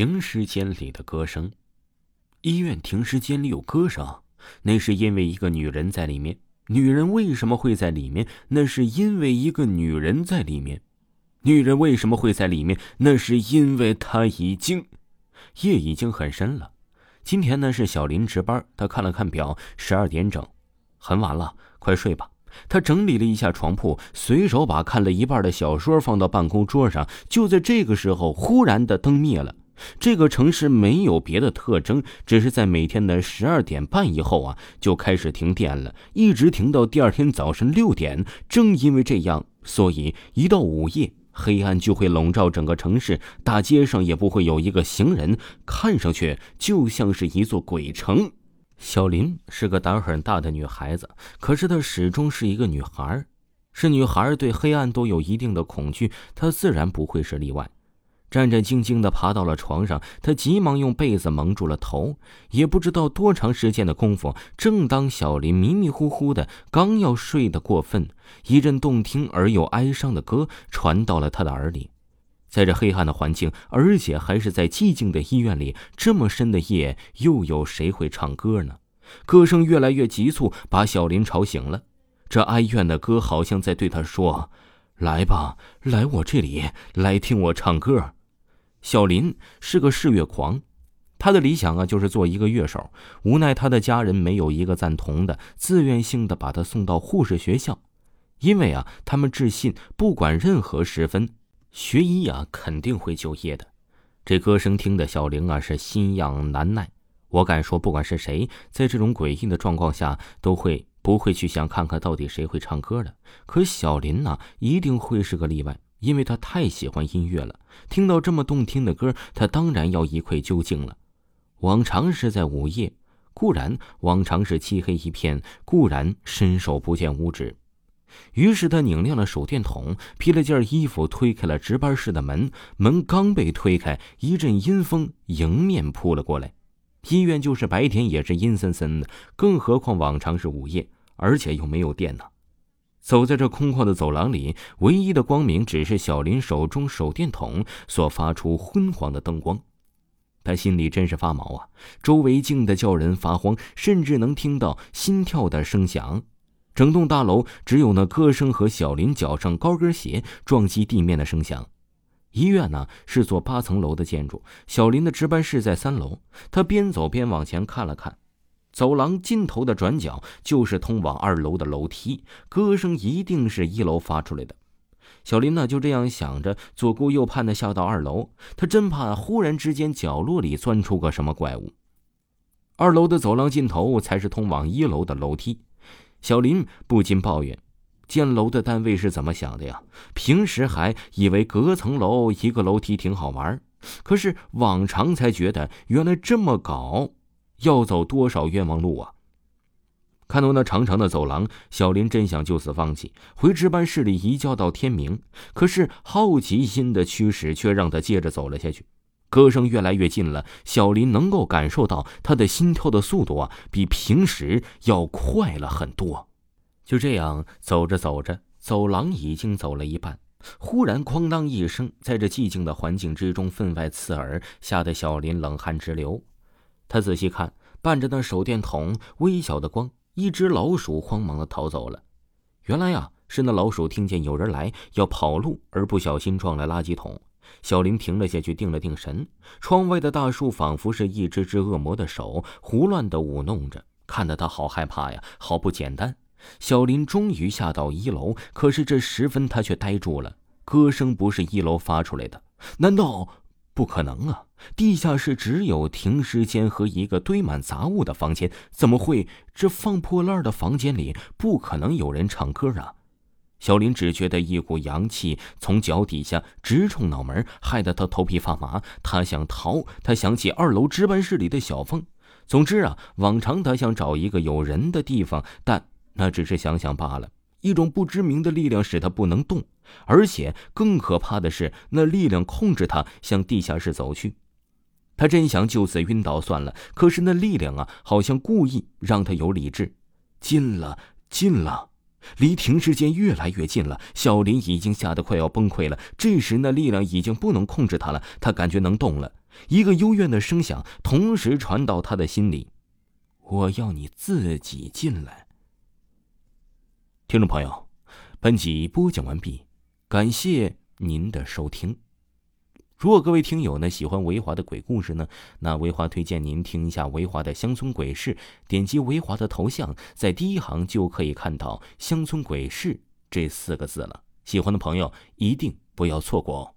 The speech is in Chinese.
停尸间里的歌声，医院停尸间里有歌声，那是因为一个女人在里面。女人为什么会在里面？那是因为一个女人在里面。女人为什么会在里面？那是因为她已经夜已经很深了。今天呢是小林值班，他看了看表，十二点整，很晚了，快睡吧。他整理了一下床铺，随手把看了一半的小说放到办公桌上。就在这个时候，忽然的灯灭了。这个城市没有别的特征，只是在每天的十二点半以后啊，就开始停电了，一直停到第二天早晨六点。正因为这样，所以一到午夜，黑暗就会笼罩整个城市，大街上也不会有一个行人，看上去就像是一座鬼城。小林是个胆很大的女孩子，可是她始终是一个女孩，是女孩对黑暗都有一定的恐惧，她自然不会是例外。战战兢兢地爬到了床上，他急忙用被子蒙住了头。也不知道多长时间的功夫，正当小林迷迷糊糊的，刚要睡得过分，一阵动听而又哀伤的歌传到了他的耳里。在这黑暗的环境，而且还是在寂静的医院里，这么深的夜，又有谁会唱歌呢？歌声越来越急促，把小林吵醒了。这哀怨的歌好像在对他说：“来吧，来我这里，来听我唱歌。”小林是个试乐狂，他的理想啊就是做一个乐手。无奈他的家人没有一个赞同的，自愿性的把他送到护士学校，因为啊他们自信，不管任何时分，学医啊肯定会就业的。这歌声听的小玲啊是心痒难耐。我敢说，不管是谁，在这种诡异的状况下，都会不会去想看看到底谁会唱歌的。可小林呢，一定会是个例外。因为他太喜欢音乐了，听到这么动听的歌，他当然要一窥究竟了。往常是在午夜，固然往常是漆黑一片，固然伸手不见五指。于是他拧亮了手电筒，披了件衣服，推开了值班室的门。门刚被推开，一阵阴风迎面扑了过来。医院就是白天也是阴森森的，更何况往常是午夜，而且又没有电呢。走在这空旷的走廊里，唯一的光明只是小林手中手电筒所发出昏黄的灯光。他心里真是发毛啊！周围静得叫人发慌，甚至能听到心跳的声响。整栋大楼只有那歌声和小林脚上高跟鞋撞击地面的声响。医院呢是座八层楼的建筑，小林的值班室在三楼。他边走边往前看了看。走廊尽头的转角就是通往二楼的楼梯，歌声一定是一楼发出来的。小林呢就这样想着，左顾右盼的下到二楼，他真怕忽然之间角落里钻出个什么怪物。二楼的走廊尽头才是通往一楼的楼梯，小林不禁抱怨：建楼的单位是怎么想的呀？平时还以为隔层楼一个楼梯挺好玩，可是往常才觉得原来这么搞。要走多少冤枉路啊！看到那长长的走廊，小林真想就此放弃，回值班室里一觉到天明。可是好奇心的驱使却让他接着走了下去。歌声越来越近了，小林能够感受到他的心跳的速度啊，比平时要快了很多。就这样走着走着，走廊已经走了一半，忽然哐当一声，在这寂静的环境之中分外刺耳，吓得小林冷汗直流。他仔细看，伴着那手电筒微小的光，一只老鼠慌忙的逃走了。原来呀，是那老鼠听见有人来要跑路，而不小心撞了垃圾桶。小林停了下去，定了定神。窗外的大树仿佛是一只只恶魔的手，胡乱的舞弄着，看得他好害怕呀，好不简单。小林终于下到一楼，可是这时分他却呆住了。歌声不是一楼发出来的，难道？不可能啊！地下室只有停尸间和一个堆满杂物的房间，怎么会？这放破烂的房间里不可能有人唱歌啊！小林只觉得一股阳气从脚底下直冲脑门，害得他头皮发麻。他想逃，他想起二楼值班室里的小凤。总之啊，往常他想找一个有人的地方，但那只是想想罢了。一种不知名的力量使他不能动，而且更可怕的是，那力量控制他向地下室走去。他真想就此晕倒算了，可是那力量啊，好像故意让他有理智。近了，近了，离停尸间越来越近了。小林已经吓得快要崩溃了。这时，那力量已经不能控制他了，他感觉能动了。一个幽怨的声响同时传到他的心里：“我要你自己进来。”听众朋友，本集播讲完毕，感谢您的收听。如果各位听友呢喜欢维华的鬼故事呢，那维华推荐您听一下维华的乡村鬼事。点击维华的头像，在第一行就可以看到“乡村鬼事”这四个字了。喜欢的朋友一定不要错过哦。